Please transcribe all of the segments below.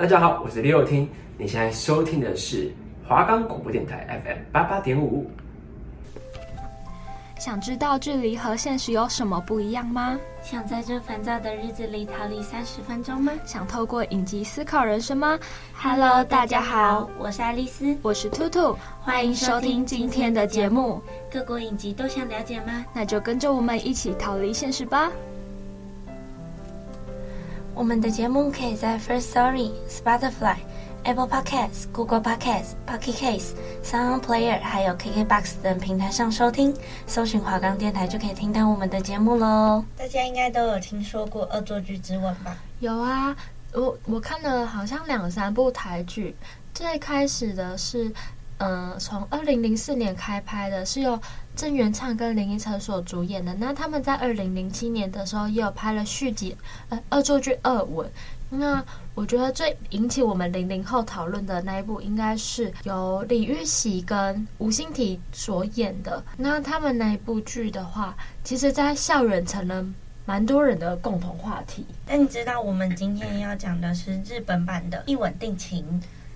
大家好，我是李友听，你现在收听的是华冈广播电台 FM 八八点五。想知道距离和现实有什么不一样吗？想在这烦躁的日子里逃离三十分钟吗？想透过影集思考人生吗？Hello，大家好，我是爱丽丝，我是兔兔，欢迎收听今天的节目。各国影集都想了解吗？那就跟着我们一起逃离现实吧。我们的节目可以在 First Story、Spotify。Apple Podcasts、Google Podcasts、Pocket Casts、Sound Player，还有 KKBox 等平台上收听，搜寻华冈电台就可以听到我们的节目喽。大家应该都有听说过《恶作剧之吻》吧？有啊，我我看了好像两三部台剧，最开始的是，嗯、呃，从二零零四年开拍的，是由郑元畅跟林依晨所主演的。那他们在二零零七年的时候也有拍了续集，呃，《恶作剧二吻》。那我觉得最引起我们零零后讨论的那一部，应该是由李玉玺跟吴欣缇所演的。那他们那一部剧的话，其实，在校园成了蛮多人的共同话题。那你知道我们今天要讲的是日本版的《一吻定情》？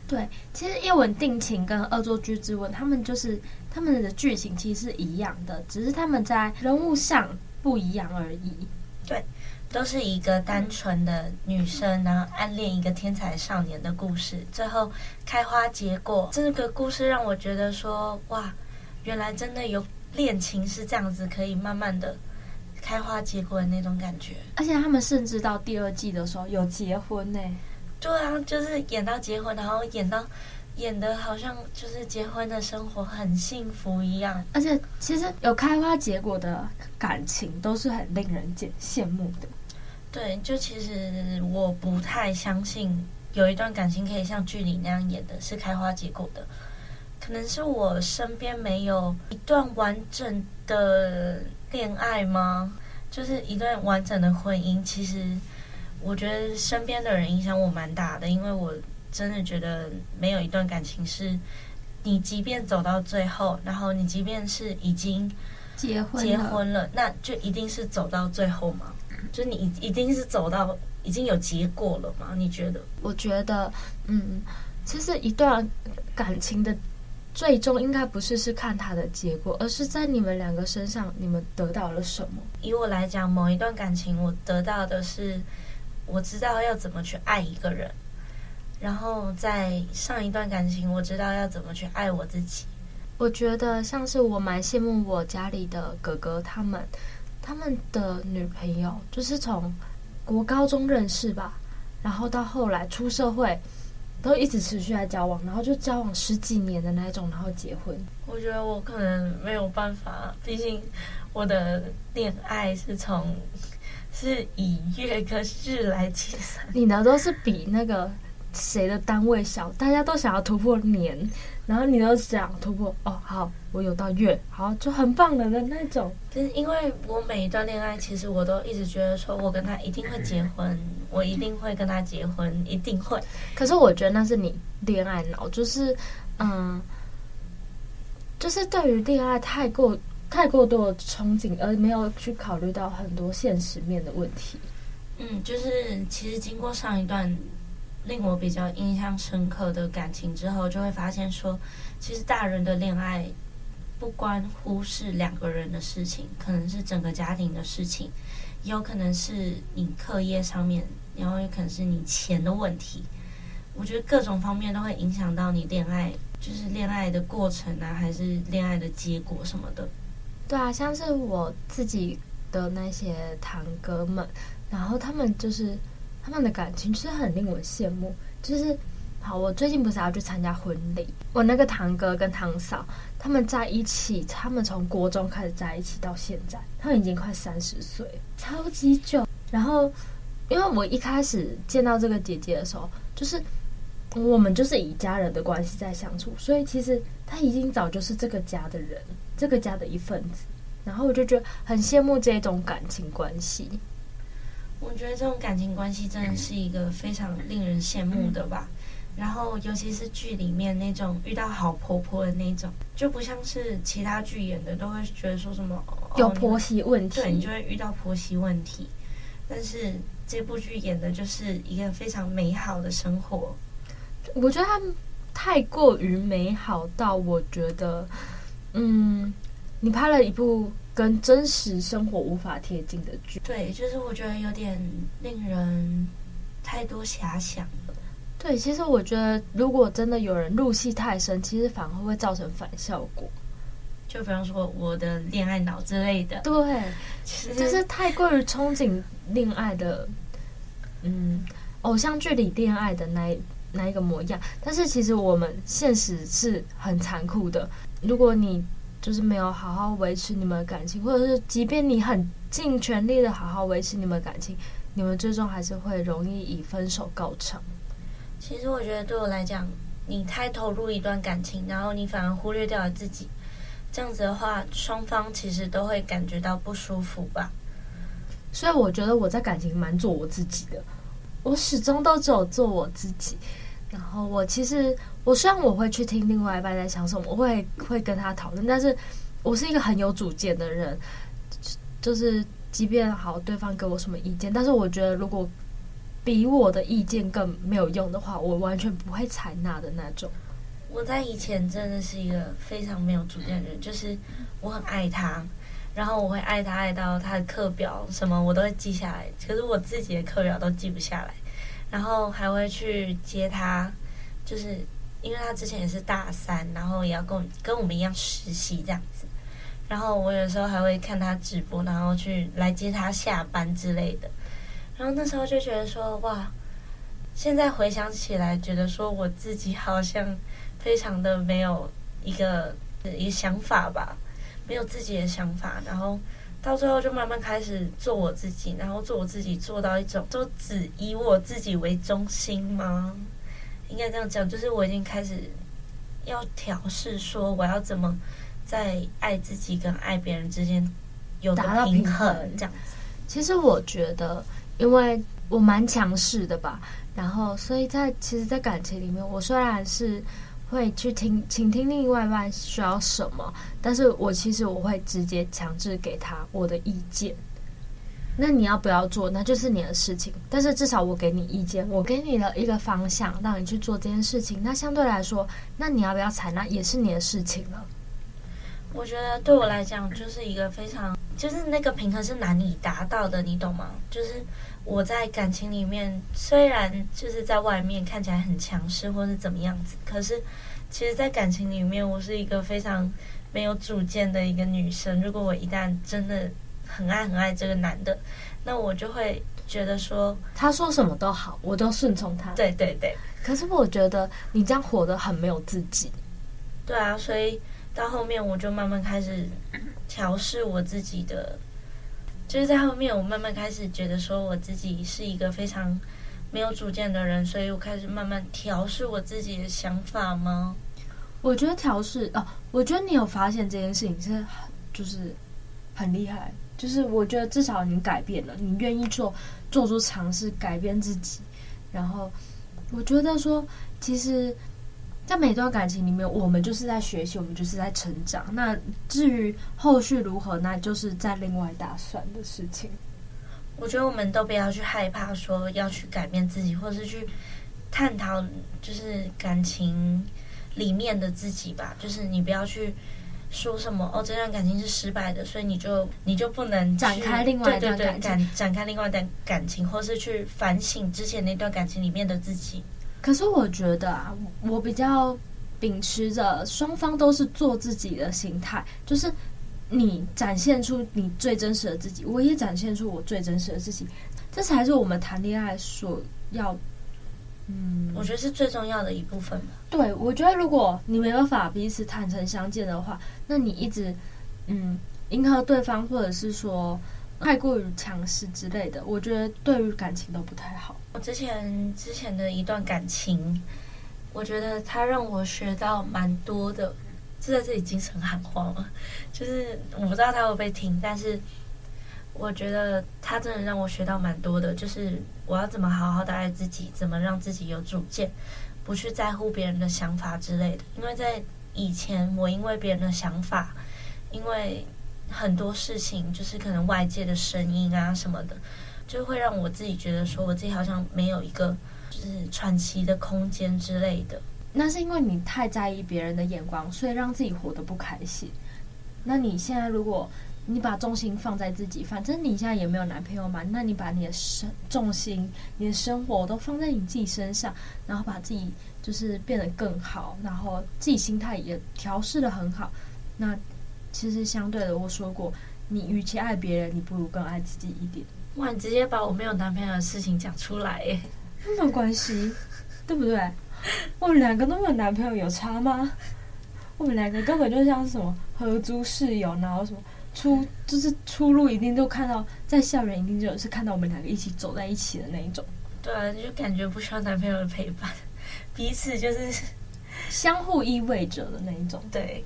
对，其实《一吻定情》跟《恶作剧之吻》，他们就是他们的剧情其实是一样的，只是他们在人物上不一样而已。对。都是一个单纯的女生，然后暗恋一个天才少年的故事，最后开花结果。这个故事让我觉得说，哇，原来真的有恋情是这样子，可以慢慢的开花结果的那种感觉。而且他们甚至到第二季的时候有结婚呢。对啊，就是演到结婚，然后演到演的好像就是结婚的生活很幸福一样。而且其实有开花结果的感情都是很令人羡羡慕的。对，就其实我不太相信有一段感情可以像剧里那样演的，是开花结果的。可能是我身边没有一段完整的恋爱吗？就是一段完整的婚姻。其实我觉得身边的人影响我蛮大的，因为我真的觉得没有一段感情是你即便走到最后，然后你即便是已经结婚结婚了，那就一定是走到最后吗？就你一一定是走到已经有结果了吗？你觉得？我觉得，嗯，其实一段感情的最终应该不是是看他的结果，而是在你们两个身上，你们得到了什么？以我来讲，某一段感情，我得到的是我知道要怎么去爱一个人，然后在上一段感情，我知道要怎么去爱我自己。我觉得像是我蛮羡慕我家里的哥哥他们。他们的女朋友就是从国高中认识吧，然后到后来出社会，都一直持续在交往，然后就交往十几年的那种，然后结婚。我觉得我可能没有办法，毕竟我的恋爱是从是以月跟日来计算。你呢，都是比那个谁的单位小，大家都想要突破年，然后你都想突破哦，好。我有到月，好，就很棒了的那种。就是因为我每一段恋爱，其实我都一直觉得说，我跟他一定会结婚，我一定会跟他结婚，一定会。可是我觉得那是你恋爱脑，就是，嗯，就是对于恋爱太过太过多的憧憬，而没有去考虑到很多现实面的问题。嗯，就是其实经过上一段令我比较印象深刻的感情之后，就会发现说，其实大人的恋爱。不关乎是两个人的事情，可能是整个家庭的事情，也有可能是你课业上面，然后也可能是你钱的问题。我觉得各种方面都会影响到你恋爱，就是恋爱的过程啊，还是恋爱的结果什么的。对啊，像是我自己的那些堂哥们，然后他们就是他们的感情是很令我羡慕，就是。好，我最近不是要去参加婚礼？我那个堂哥跟堂嫂他们在一起，他们从国中开始在一起到现在，他们已经快三十岁，超级久。然后，因为我一开始见到这个姐姐的时候，就是我们就是以家人的关系在相处，所以其实他已经早就是这个家的人，这个家的一份子。然后我就觉得很羡慕这种感情关系。我觉得这种感情关系真的是一个非常令人羡慕的吧。然后，尤其是剧里面那种遇到好婆婆的那种，就不像是其他剧演的，都会觉得说什么、哦、有婆媳问题，对，你就会遇到婆媳问题。但是这部剧演的就是一个非常美好的生活。我觉得他太过于美好到我觉得，嗯，你拍了一部跟真实生活无法贴近的剧。对，就是我觉得有点令人太多遐想了。对，其实我觉得如果真的有人入戏太深，其实反而会造成反效果。就比方说我的恋爱脑之类的，对，其实就是太过于憧憬恋爱的，嗯，偶像剧里恋爱的那那一个模样。但是其实我们现实是很残酷的。如果你就是没有好好维持你们的感情，或者是即便你很尽全力的好好维持你们的感情，你们最终还是会容易以分手告成。其实我觉得对我来讲，你太投入一段感情，然后你反而忽略掉了自己。这样子的话，双方其实都会感觉到不舒服吧。所以我觉得我在感情蛮做我自己的，我始终都只有做我自己。然后我其实，我虽然我会去听另外一半在想什么，我会会跟他讨论，但是我是一个很有主见的人。就是即便好对方给我什么意见，但是我觉得如果比我的意见更没有用的话，我完全不会采纳的那种。我在以前真的是一个非常没有主见的人，就是我很爱他，然后我会爱他爱到他的课表什么我都会记下来，可是我自己的课表都记不下来，然后还会去接他，就是因为他之前也是大三，然后也要跟跟我们一样实习这样子，然后我有时候还会看他直播，然后去来接他下班之类的，然后那时候就觉得说哇，现在回想起来，觉得说我自己好像。非常的没有一个一个想法吧，没有自己的想法，然后到最后就慢慢开始做我自己，然后做我自己做到一种，就只以我自己为中心吗？应该这样讲，就是我已经开始要调试，说我要怎么在爱自己跟爱别人之间有个平衡，这样子。其实我觉得，因为我蛮强势的吧，然后所以在其实，在感情里面，我虽然是。会去听，倾听另外一半需要什么，但是我其实我会直接强制给他我的意见。那你要不要做，那就是你的事情。但是至少我给你意见，我给你了一个方向，让你去做这件事情。那相对来说，那你要不要采纳，也是你的事情了。我觉得对我来讲，就是一个非常，就是那个平衡是难以达到的，你懂吗？就是我在感情里面，虽然就是在外面看起来很强势，或是怎么样子，可是。其实，在感情里面，我是一个非常没有主见的一个女生。如果我一旦真的很爱很爱这个男的，那我就会觉得说，他说什么都好，我都顺从他。对对对。可是我觉得你这样活得很没有自己。对啊，所以到后面我就慢慢开始调试我自己的，就是在后面我慢慢开始觉得说，我自己是一个非常没有主见的人，所以我开始慢慢调试我自己的想法吗？我觉得调试哦，我觉得你有发现这件事情是很，就是很厉害。就是我觉得至少你改变了，你愿意做做出尝试，改变自己。然后我觉得说，其实，在每段感情里面，我们就是在学习，我们就是在成长。那至于后续如何，那就是在另外打算的事情。我觉得我们都不要去害怕说要去改变自己，或是去探讨就是感情。里面的自己吧，就是你不要去说什么哦，这段感情是失败的，所以你就你就不能展开另外一段感情，展展开另外一段感情，或是去反省之前那段感情里面的自己。可是我觉得啊，我比较秉持着双方都是做自己的心态，就是你展现出你最真实的自己，我也展现出我最真实的自己，这才是我们谈恋爱所要。嗯，我觉得是最重要的一部分吧。对，我觉得如果你没办法彼此坦诚相见的话，那你一直嗯迎合对方，或者是说太过于强势之类的，我觉得对于感情都不太好。我之前之前的一段感情，我觉得他让我学到蛮多的，就在这里精神喊话嘛，就是我不知道他会不会听，但是。我觉得他真的让我学到蛮多的，就是我要怎么好好的爱自己，怎么让自己有主见，不去在乎别人的想法之类的。因为在以前，我因为别人的想法，因为很多事情，就是可能外界的声音啊什么的，就会让我自己觉得说，我自己好像没有一个就是喘息的空间之类的。那是因为你太在意别人的眼光，所以让自己活得不开心。那你现在如果你把重心放在自己，反正你现在也没有男朋友嘛，那你把你的生重心、你的生活都放在你自己身上，然后把自己就是变得更好，然后自己心态也调试得很好。那其实相对的，我说过，你与其爱别人，你不如更爱自己一点。哇，你直接把我没有男朋友的事情讲出来耶，没有关系，对不对？我们两个都没有男朋友，有差吗？我们两个根本就像是什么合租室友，然后什么。出就是出入一定都看到，在校园一定就是看到我们两个一起走在一起的那一种。对啊，就感觉不需要男朋友的陪伴，彼此就是相互依偎着的那一种。对，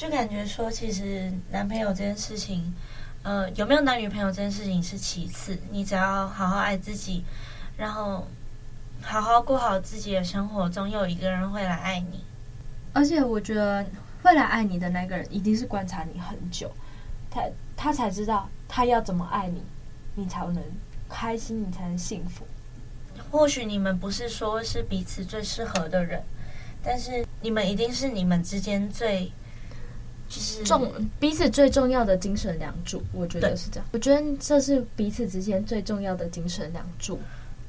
就感觉说，其实男朋友这件事情，呃，有没有男女朋友这件事情是其次，你只要好好爱自己，然后好好过好自己的生活，总有一个人会来爱你。而且我觉得。会来爱你的那个人，一定是观察你很久，他他才知道他要怎么爱你，你才能开心，你才能幸福。或许你们不是说是彼此最适合的人，但是你们一定是你们之间最就是重彼此最重要的精神梁柱。我觉得是这样，我觉得这是彼此之间最重要的精神梁柱。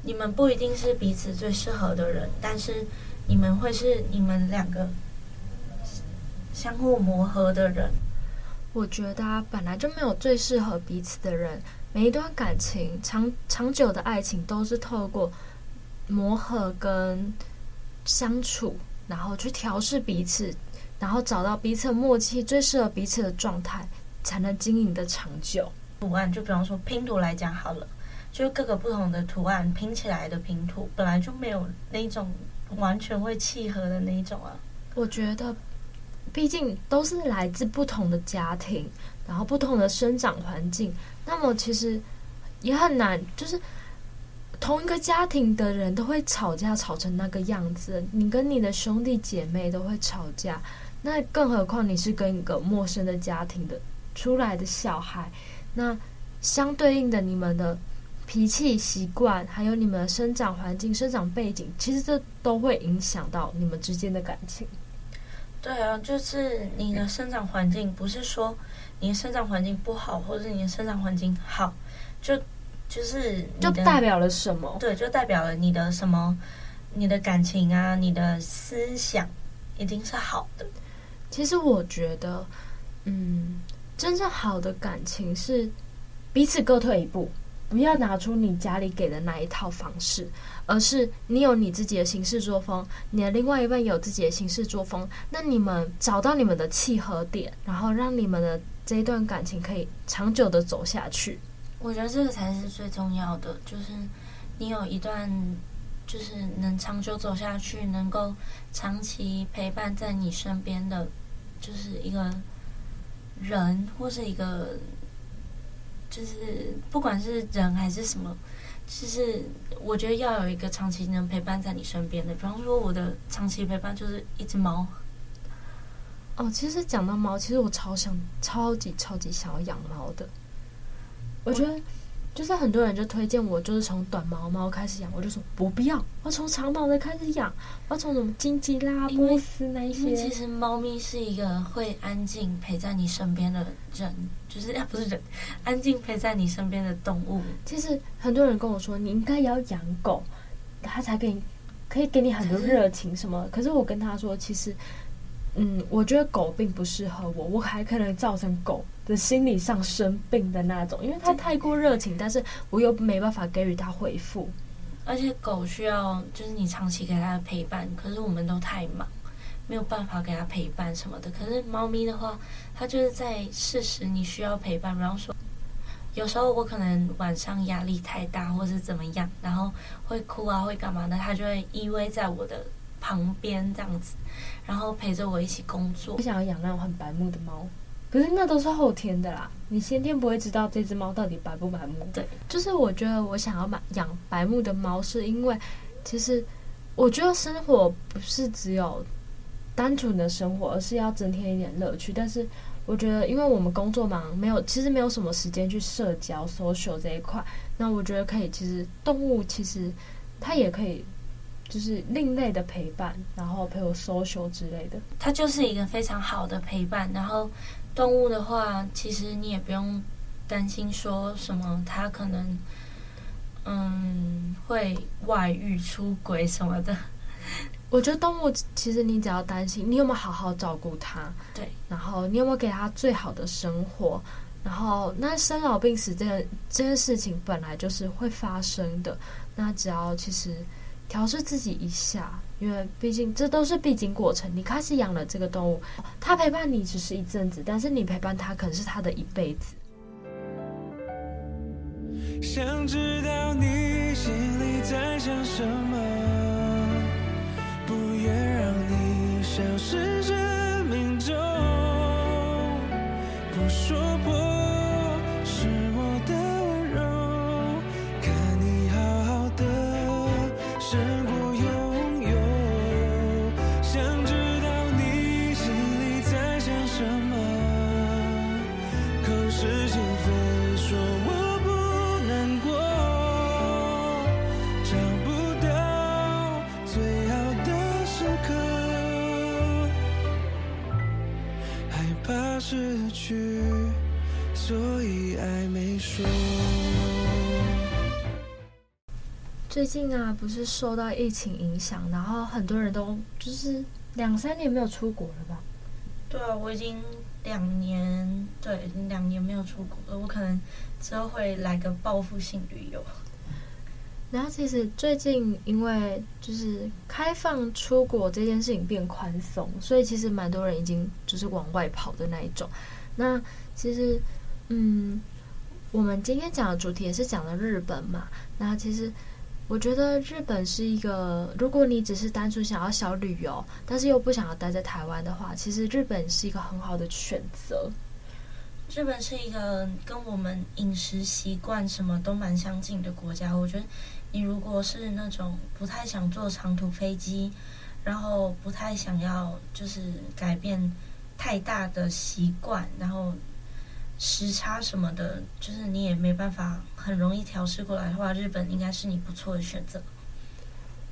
你们不一定是彼此最适合的人，但是你们会是你们两个。相互磨合的人，我觉得啊，本来就没有最适合彼此的人。每一段感情，长长久的爱情，都是透过磨合跟相处，然后去调试彼此，然后找到彼此默契，最适合彼此的状态，才能经营的长久。图案就比方说拼图来讲好了，就各个不同的图案拼起来的拼图，本来就没有那种完全会契合的那一种啊。我觉得。毕竟都是来自不同的家庭，然后不同的生长环境，那么其实也很难，就是同一个家庭的人都会吵架，吵成那个样子。你跟你的兄弟姐妹都会吵架，那更何况你是跟一个陌生的家庭的出来的小孩，那相对应的你们的脾气习惯，还有你们的生长环境、生长背景，其实这都会影响到你们之间的感情。对啊，就是你的生长环境，不是说你的生长环境不好，或者是你的生长环境好，就就是就代表了什么？对，就代表了你的什么？你的感情啊，你的思想一定是好的。其实我觉得，嗯，真正好的感情是彼此各退一步。不要拿出你家里给的那一套方式，而是你有你自己的行事作风，你的另外一半有自己的行事作风。那你们找到你们的契合点，然后让你们的这一段感情可以长久的走下去。我觉得这个才是最重要的，就是你有一段，就是能长久走下去，能够长期陪伴在你身边的，就是一个人或是一个。就是不管是人还是什么，其实我觉得要有一个长期能陪伴在你身边的。比方说，我的长期陪伴就是一只猫。哦，其实讲到猫，其实我超想、超级、超级想要养猫的。我觉得。就是很多人就推荐我，就是从短毛猫开始养，我就说不必要，我从长毛的开始养，我从什么金吉拉、波斯那一些。其实猫咪是一个会安静陪在你身边的人，就是啊，不是人，安静陪在你身边的动物。其实很多人跟我说，你应该要养狗，它才可以可以给你很多热情什么。可是我跟他说，其实。嗯，我觉得狗并不适合我，我还可能造成狗的心理上生病的那种，因为它太过热情，但是我又没办法给予它回复。而且狗需要就是你长期给它的陪伴，可是我们都太忙，没有办法给它陪伴什么的。可是猫咪的话，它就是在适时你需要陪伴，比方说有时候我可能晚上压力太大，或是怎么样，然后会哭啊，会干嘛的，它就会依偎在我的旁边这样子。然后陪着我一起工作。我想要养那种很白目的猫，可是那都是后天的啦。你先天不会知道这只猫到底白不白目。对，就是我觉得我想要买养白目的猫，是因为其实我觉得生活不是只有单纯的生活，而是要增添一点乐趣。但是我觉得，因为我们工作忙，没有其实没有什么时间去社交、social 这一块。那我觉得可以，其实动物其实它也可以，就是另类的陪伴，然后陪我 social 之类的。它就是一个非常好的陪伴。然后动物的话，其实你也不用担心说什么，它可能嗯会外遇、出轨什么的。我觉得动物其实你只要担心你有没有好好照顾它，对，然后你有没有给它最好的生活，然后那生老病死这件这件事情本来就是会发生的，那只要其实调试自己一下，因为毕竟这都是必经过程。你开始养了这个动物，它陪伴你只是一阵子，但是你陪伴它可能是它的一辈子。想知道你心里在想什么？最近啊，不是受到疫情影响，然后很多人都就是两三年没有出国了吧？对啊，我已经两年，对，两年没有出国了。我可能之后会来个报复性旅游。然后其实最近因为就是开放出国这件事情变宽松，所以其实蛮多人已经就是往外跑的那一种。那其实，嗯，我们今天讲的主题也是讲的日本嘛。那其实我觉得日本是一个，如果你只是单纯想要小旅游，但是又不想要待在台湾的话，其实日本是一个很好的选择。日本是一个跟我们饮食习惯什么都蛮相近的国家，我觉得。你如果是那种不太想坐长途飞机，然后不太想要就是改变太大的习惯，然后时差什么的，就是你也没办法很容易调试过来的话，日本应该是你不错的选择。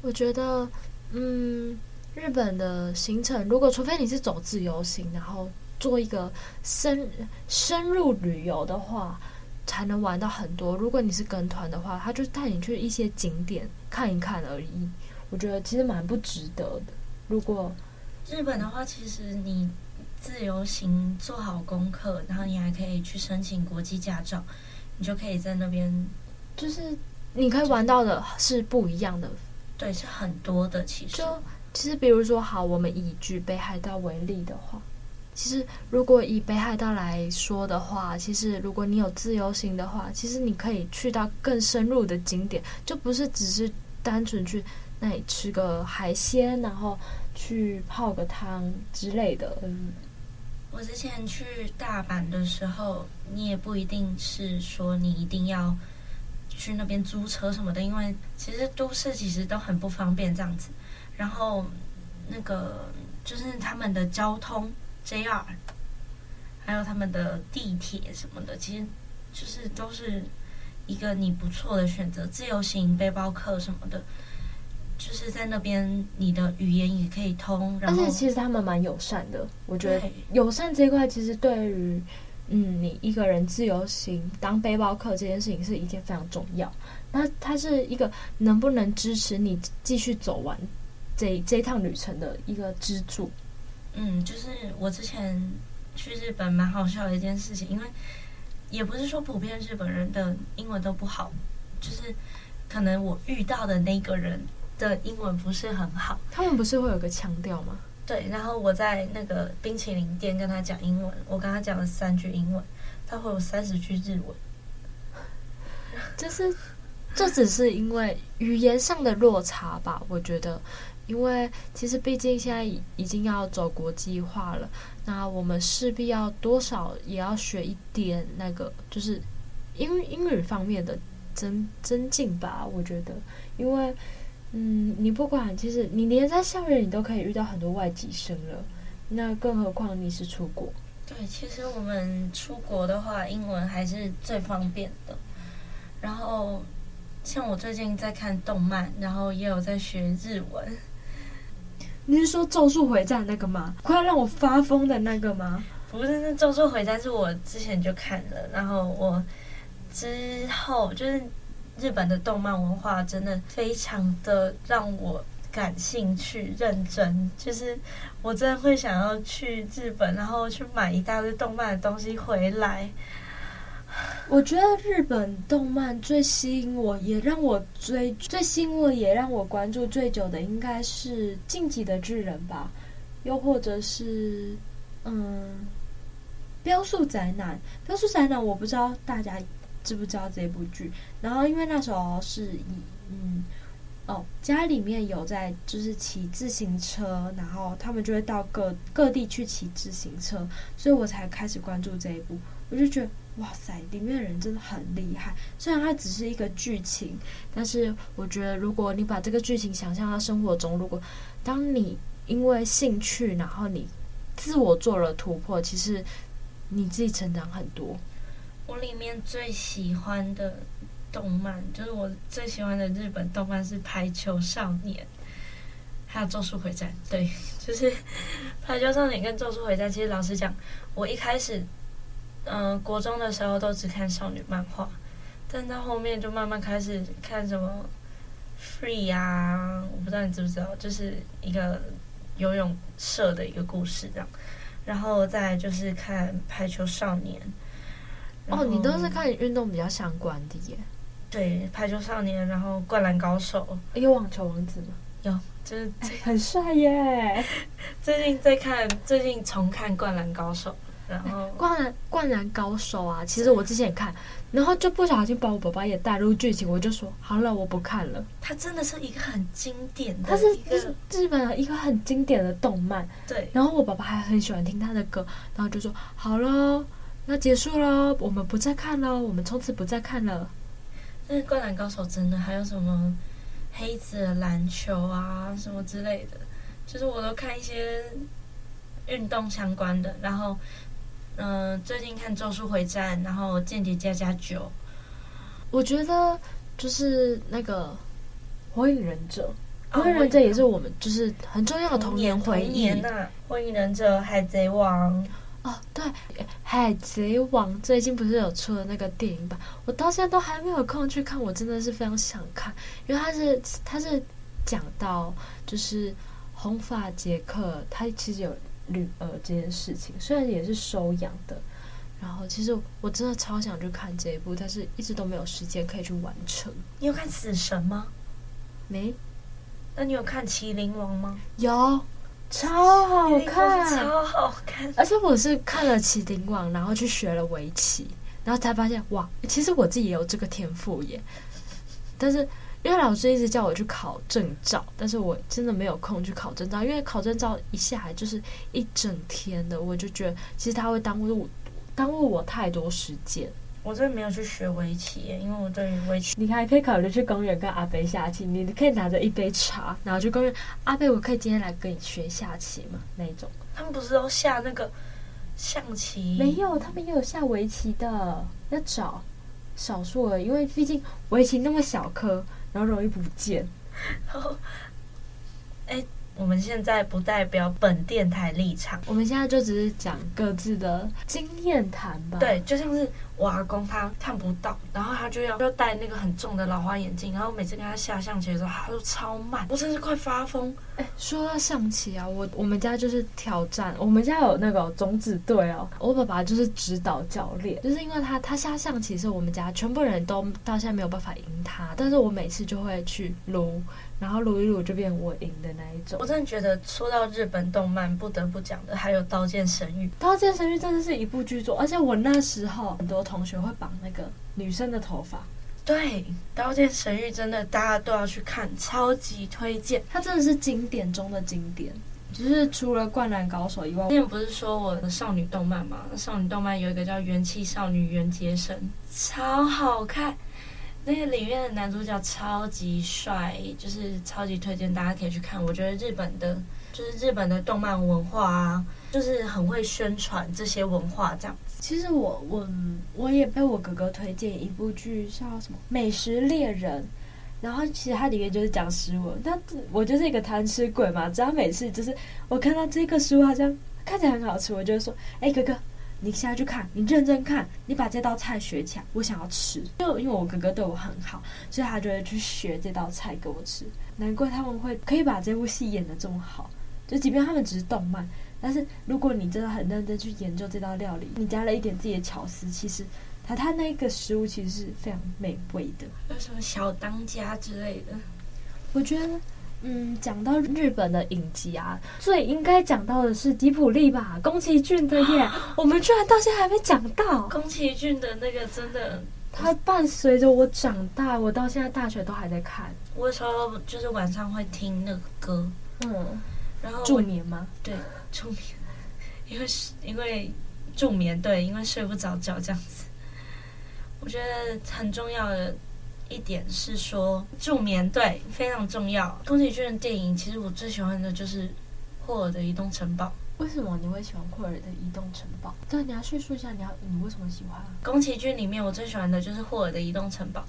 我觉得，嗯，日本的行程，如果除非你是走自由行，然后做一个深深入旅游的话。才能玩到很多。如果你是跟团的话，他就带你去一些景点看一看而已。我觉得其实蛮不值得的。如果日本的话，其实你自由行做好功课，然后你还可以去申请国际驾照，你就可以在那边，就是你可以玩到的是不一样的。对，是很多的。其实，就其实比如说，好，我们以举北海道为例的话。其实，如果以北海道来说的话，其实如果你有自由行的话，其实你可以去到更深入的景点，就不是只是单纯去那里吃个海鲜，然后去泡个汤之类的。嗯，我之前去大阪的时候，你也不一定是说你一定要去那边租车什么的，因为其实都市其实都很不方便这样子。然后那个就是他们的交通。JR，还有他们的地铁什么的，其实就是都是一个你不错的选择。自由行、背包客什么的，就是在那边你的语言也可以通。然后，而且其实他们蛮友善的，我觉得友善这一块其实对于嗯你一个人自由行当背包客这件事情是一件非常重要。那它是一个能不能支持你继续走完这这一趟旅程的一个支柱。嗯，就是我之前去日本蛮好笑的一件事情，因为也不是说普遍日本人的英文都不好，就是可能我遇到的那个人的英文不是很好。他们不是会有个腔调吗？对，然后我在那个冰淇淋店跟他讲英文，我跟他讲了三句英文，他会有三十句日文。就是这只是因为语言上的落差吧，我觉得。因为其实毕竟现在已经要走国际化了，那我们势必要多少也要学一点那个，就是英英语方面的增增进吧。我觉得，因为嗯，你不管其实你连在校园你都可以遇到很多外籍生了，那更何况你是出国。对，其实我们出国的话，英文还是最方便的。然后，像我最近在看动漫，然后也有在学日文。你是说《咒术回战》那个吗？快要让我发疯的那个吗？不是，那《咒术回战》是我之前就看了，然后我之后就是日本的动漫文化真的非常的让我感兴趣、认真，就是我真的会想要去日本，然后去买一大堆动漫的东西回来。我觉得日本动漫最吸引我，也让我追最吸引我，也让我关注最久的，应该是《进击的巨人》吧，又或者是嗯，《飙速宅男》。《飙速宅男》我不知道大家知不知道这部剧。然后因为那时候是以嗯哦家里面有在就是骑自行车，然后他们就会到各各地去骑自行车，所以我才开始关注这一部。我就觉得。哇塞，里面的人真的很厉害。虽然它只是一个剧情，但是我觉得，如果你把这个剧情想象到生活中，如果当你因为兴趣，然后你自我做了突破，其实你自己成长很多。我里面最喜欢的动漫，就是我最喜欢的日本动漫是《排球少年》，还有《咒术回战》。对，就是《排球少年》跟《咒术回战》。其实老实讲，我一开始。嗯、国中的时候都只看少女漫画，但到后面就慢慢开始看什么 Free 啊，我不知道你知不知道，就是一个游泳社的一个故事这样，然后再就是看排球少年。哦，你都是看运动比较相关的耶？对，排球少年，然后灌篮高手，有网球王子吗？有，就是、哎、很帅耶。最近在看，最近重看灌篮高手。然后灌篮灌篮高手啊，其实我之前也看，然后就不小心把我爸爸也带入剧情，我就说好了，我不看了。它真的是一个很经典的，它是日日本的一个很经典的动漫。对。然后我爸爸还很喜欢听他的歌，然后就说好了，那结束喽，我们不再看了，我们从此不再看了。那灌篮高手真的还有什么黑子篮球啊什么之类的，就是我都看一些运动相关的，然后。嗯、呃，最近看《咒术回战》，然后《间谍加加九》，我觉得就是那个《火影忍者》，《火影忍者》也是我们就是很重要的童年回忆。那《火影忍者》《海贼王》哦，对，《海贼王》最近不是有出了那个电影版，我到现在都还没有空去看，我真的是非常想看，因为它是它是讲到就是红发杰克，他其实有。女儿这件事情虽然也是收养的，然后其实我真的超想去看这一部，但是一直都没有时间可以去完成。你有看《死神》吗？没。那你有看《麒麟王》吗？有，超好看，超好看。而且我是看了《麒麟王》，然后去学了围棋，然后才发现哇，其实我自己也有这个天赋耶。但是。因为老师一直叫我去考证照，但是我真的没有空去考证照，因为考证照一下来就是一整天的，我就觉得其实它会耽误我，耽误我太多时间。我真的没有去学围棋耶，因为我对于围棋，你还可以考虑去公园跟阿贝下棋，你可以拿着一杯茶，然后去公园，阿贝，我可以今天来跟你学下棋吗？那一种。他们不是都下那个象棋？没有，他们也有下围棋的，要找少数而已，因为毕竟围棋那么小颗。然后容易不见，然后，哎，我们现在不代表本电台立场，我们现在就只是讲各自的经验谈吧。对，就像是我阿公他看不到，然后他就要要戴那个很重的老花眼镜，然后每次跟他下象棋的时候，他都超慢，我真是快发疯。哎，说到象棋啊，我我们家就是挑战，我们家有那个种子队哦，我爸爸就是指导教练，就是因为他他下象棋是我们家全部人都到现在没有办法赢他，但是我每次就会去撸。然后撸一撸就变我赢的那一种。我真的觉得说到日本动漫，不得不讲的还有《刀剑神域》。《刀剑神域》真的是一部巨作，而且我那时候很多同学会绑那个女生的头发。对，《刀剑神域》真的大家都要去看，超级推荐。它真的是经典中的经典，就是除了《灌篮高手》以外，之前不是说我的少女动漫吗？少女动漫有一个叫《元气少女缘结神》，超好看。那个里面的男主角超级帅，就是超级推荐大家可以去看。我觉得日本的，就是日本的动漫文化啊，就是很会宣传这些文化这样子。其实我我我也被我哥哥推荐一部剧，叫什么《美食猎人》。然后其实它里面就是讲食物，但我就是一个贪吃鬼嘛，只要每次就是我看到这个食物好像看起来很好吃，我就会说：“哎，哥哥，你现在去看，你认真看，你把这道菜学起来，我想要吃。”就因为我哥哥对我很好，所以他就会去学这道菜给我吃。难怪他们会可以把这部戏演得这么好，就即便他们只是动漫，但是如果你真的很认真去研究这道料理，你加了一点自己的巧思，其实。他他那个食物其实是非常美味的，有什么小当家之类的？我觉得，嗯，讲到日本的影集啊，最应该讲到的是吉普力吧，宫崎骏的耶。我们居然到现在还没讲到宫崎骏的那个，真的，他伴随着我长大，我到现在大学都还在看。我有时候就是晚上会听那个歌，嗯，然后助眠吗？对，助眠，因为是因为助眠，对，因为睡不着觉这样子。我觉得很重要的一点是说助眠，对，非常重要。宫崎骏的电影，其实我最喜欢的就是《霍尔的移动城堡》。为什么你会喜欢《霍尔的移动城堡》？对，你要叙述一下，你要你为什么喜欢啊？宫崎骏里面我最喜欢的就是《霍尔的移动城堡》，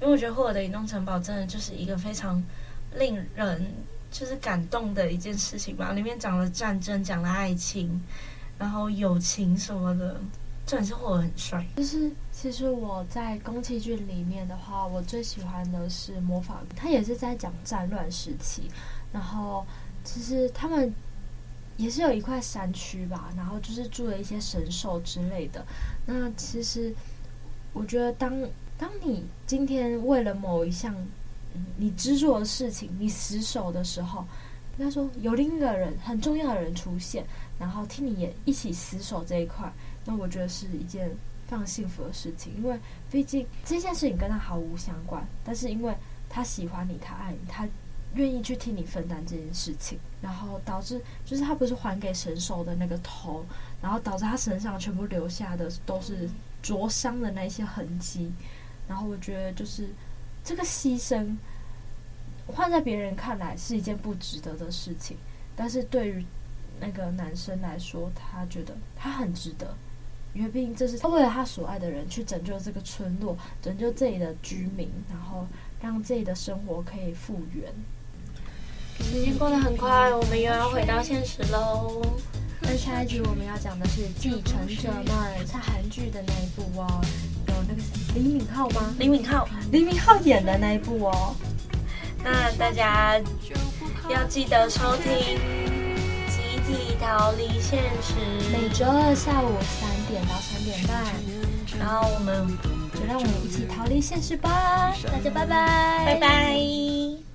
因为我觉得《霍尔的移动城堡》真的就是一个非常令人就是感动的一件事情吧。里面讲了战争，讲了爱情，然后友情什么的。重点是霍尔很帅，就是。其实我在宫崎骏里面的话，我最喜欢的是魔法，他也是在讲战乱时期。然后其实他们也是有一块山区吧，然后就是住了一些神兽之类的。那其实我觉得当，当当你今天为了某一项你执着的事情，你死守的时候，应该说有另一个人很重要的人出现，然后替你也一起死守这一块，那我觉得是一件。非常幸福的事情，因为毕竟这件事情跟他毫无相关，但是因为他喜欢你，他爱你，他愿意去替你分担这件事情，然后导致就是他不是还给神兽的那个头，然后导致他身上全部留下的都是灼伤的那些痕迹，然后我觉得就是这个牺牲换在别人看来是一件不值得的事情，但是对于那个男生来说，他觉得他很值得。因为毕竟这是他为了他所爱的人去拯救这个村落，拯救这里的居民，然后让这里的生活可以复原。时间过得很快，我们又要回到现实喽。那下一集我们要讲的是《继承者们》，是韩剧的那一部哦，有那个李敏镐吗？李敏镐，李敏镐演的那一部哦。那大家要记得收听。集体逃离现实，每周二下午三点到三点半，然后我们就让我们一起逃离现实吧！大家拜拜，拜拜。